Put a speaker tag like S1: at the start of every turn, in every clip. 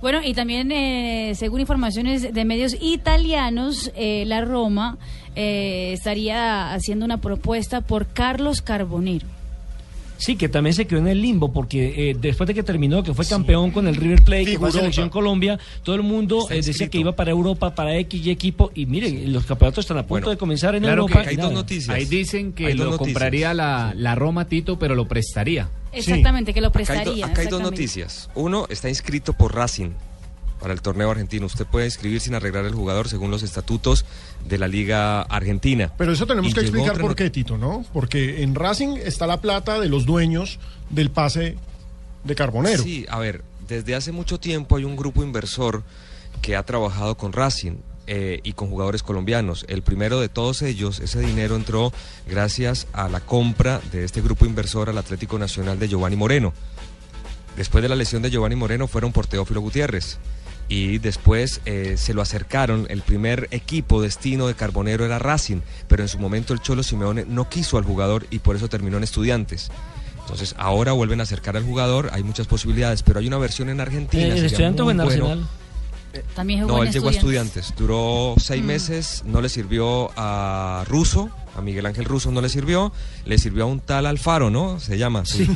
S1: Bueno, y también, eh, según informaciones de medios italianos, eh, la Roma eh, estaría haciendo una propuesta por Carlos Carbonero.
S2: Sí, que también se quedó en el limbo porque eh, después de que terminó, que fue campeón con el River Plate, que fue a selección Colombia, todo el mundo eh, decía que iba para Europa, para X y equipo, y miren, los campeonatos están a punto
S3: Bueno,
S2: de comenzar en
S3: claro
S2: Europa.
S3: que hay dos noticias.
S4: Ahí dicen que lo
S3: noticias.
S4: compraría la, la Roma Tito, pero lo prestaría.
S1: Exactamente, que lo
S3: Acá hay, do-
S1: prestaría.
S3: acá hay dos noticias. Uno está inscrito por Racing para el torneo argentino. Usted puede inscribir sin arreglar el jugador según los estatutos de la Liga Argentina.
S5: Pero eso tenemos
S3: Y
S5: que explicar por qué, Tito, ¿no? Porque en Racing está la plata de los dueños del pase de Carbonero.
S3: Sí, a ver, desde hace mucho tiempo hay un grupo inversor que ha trabajado con Racing eh, y con jugadores colombianos. El primero de todos ellos, ese dinero entró gracias a la compra de este grupo inversor al Atlético Nacional de Giovanni Moreno. Después de la lesión de Giovanni Moreno fueron por Teófilo Gutiérrez. Y después eh, se lo acercaron. El primer equipo destino de Carbonero era Racing, pero en su momento el Cholo Simeone no quiso al jugador y por eso terminó en Estudiantes. Entonces ahora vuelven a acercar al jugador, hay muchas posibilidades, pero hay una versión en Argentina.
S2: Eh, ¿En
S3: sería
S2: estudiante o en
S3: bueno.
S1: También jugó
S3: No,
S1: en
S3: él llegó a
S1: Estudiantes.
S3: duró seis meses, no le sirvió a Russo, a Miguel Ángel Russo no le sirvió, le sirvió a un tal Alfaro, ¿no? Se llama. Sí.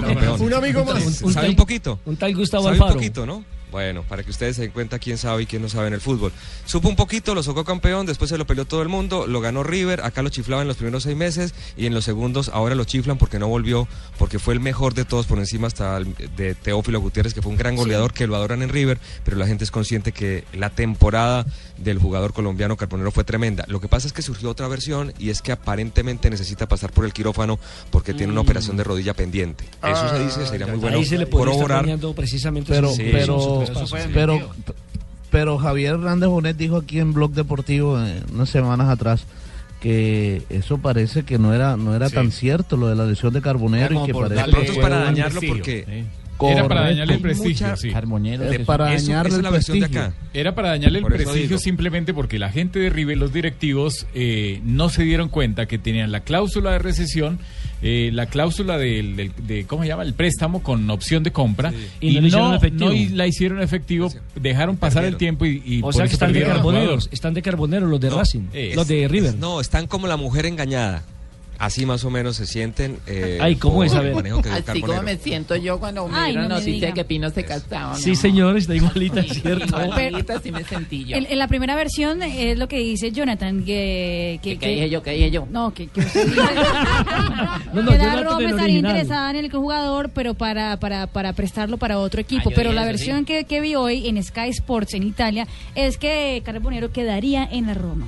S5: Un amigo más.
S2: Un
S3: ¿Sabe
S2: tal-
S3: un poquito?
S2: Un tal Gustavo
S3: ¿Sabe un
S2: Alfaro.
S3: poquito, no? Bueno, para que ustedes se den cuenta quién sabe y quién no sabe en el fútbol. Supo un poquito, lo sacó campeón, después se lo peleó todo el mundo, lo ganó River, acá lo chiflaba en los primeros seis meses y en los segundos ahora lo chiflan porque no volvió, porque fue el mejor de todos por encima hasta el- de Teófilo Gutiérrez, que fue un gran goleador que lo adoran en River, pero la gente es consciente que la temporada del jugador colombiano Carbonero fue tremenda. Lo que pasa es que surgió otra versión y es que aparentemente necesita pasar por el quirófano porque tiene una operación de rodilla pendiente. Eso se dice, sería muy bueno
S2: Ahí se le
S3: corroborar.
S2: precisamente
S6: Pero,
S2: esos-
S3: Sí,
S6: pero, pero, pero Javier Hernández Bonet dijo aquí en Blog Deportivo eh, unas semanas atrás que eso parece que no era no era
S4: Sí.
S6: tan cierto lo de la lesión de Carbonero y que
S4: por
S6: parece
S3: De pronto es para dañarlo
S4: Era para dañarle el prestigio, sí.
S6: Es para
S3: eso-
S6: dañarle el prestigio.
S3: acá.
S4: Era para dañarle el prestigio
S3: digo.
S4: simplemente porque la gente de River, los directivos, eh, no se dieron cuenta que tenían la cláusula de recesión, eh, la cláusula del, del- de, ¿cómo se llama? El préstamo con opción de compra.
S2: Y no la hicieron efectivo.
S4: no y- la hicieron efectivo, dejaron pasar el tiempo y, y
S2: O sea que están de carboneros, están de carboneros los de
S3: No,
S2: Racing, los de River.
S3: No, están como la mujer engañada. Así más o menos se sienten. eh,
S2: Ay, ¿cómo es? A ver.
S7: Así como
S3: Carbonero.
S7: me siento yo cuando me
S1: Ay,
S7: dieron
S1: no me
S7: noticia
S1: diga.
S7: que Pino se casaba.
S2: Sí,
S7: ¿no?
S2: señor, está igualita, es cierto.
S7: Igualita, así me sentí yo.
S1: En, en la primera versión es lo que dice Jonathan, que... que,
S7: ¿Qué dije yo? ¿Qué dije yo?
S1: No, que, que usted
S2: No, no,
S1: que la Roma estaría
S2: original.
S1: interesada en el jugador, pero para, para, para prestarlo para otro equipo.
S7: Ah,
S1: pero la
S7: eso,
S1: versión
S7: sí.
S1: que, que vi hoy en Sky Sports en Italia es que Carbonero quedaría en la Roma.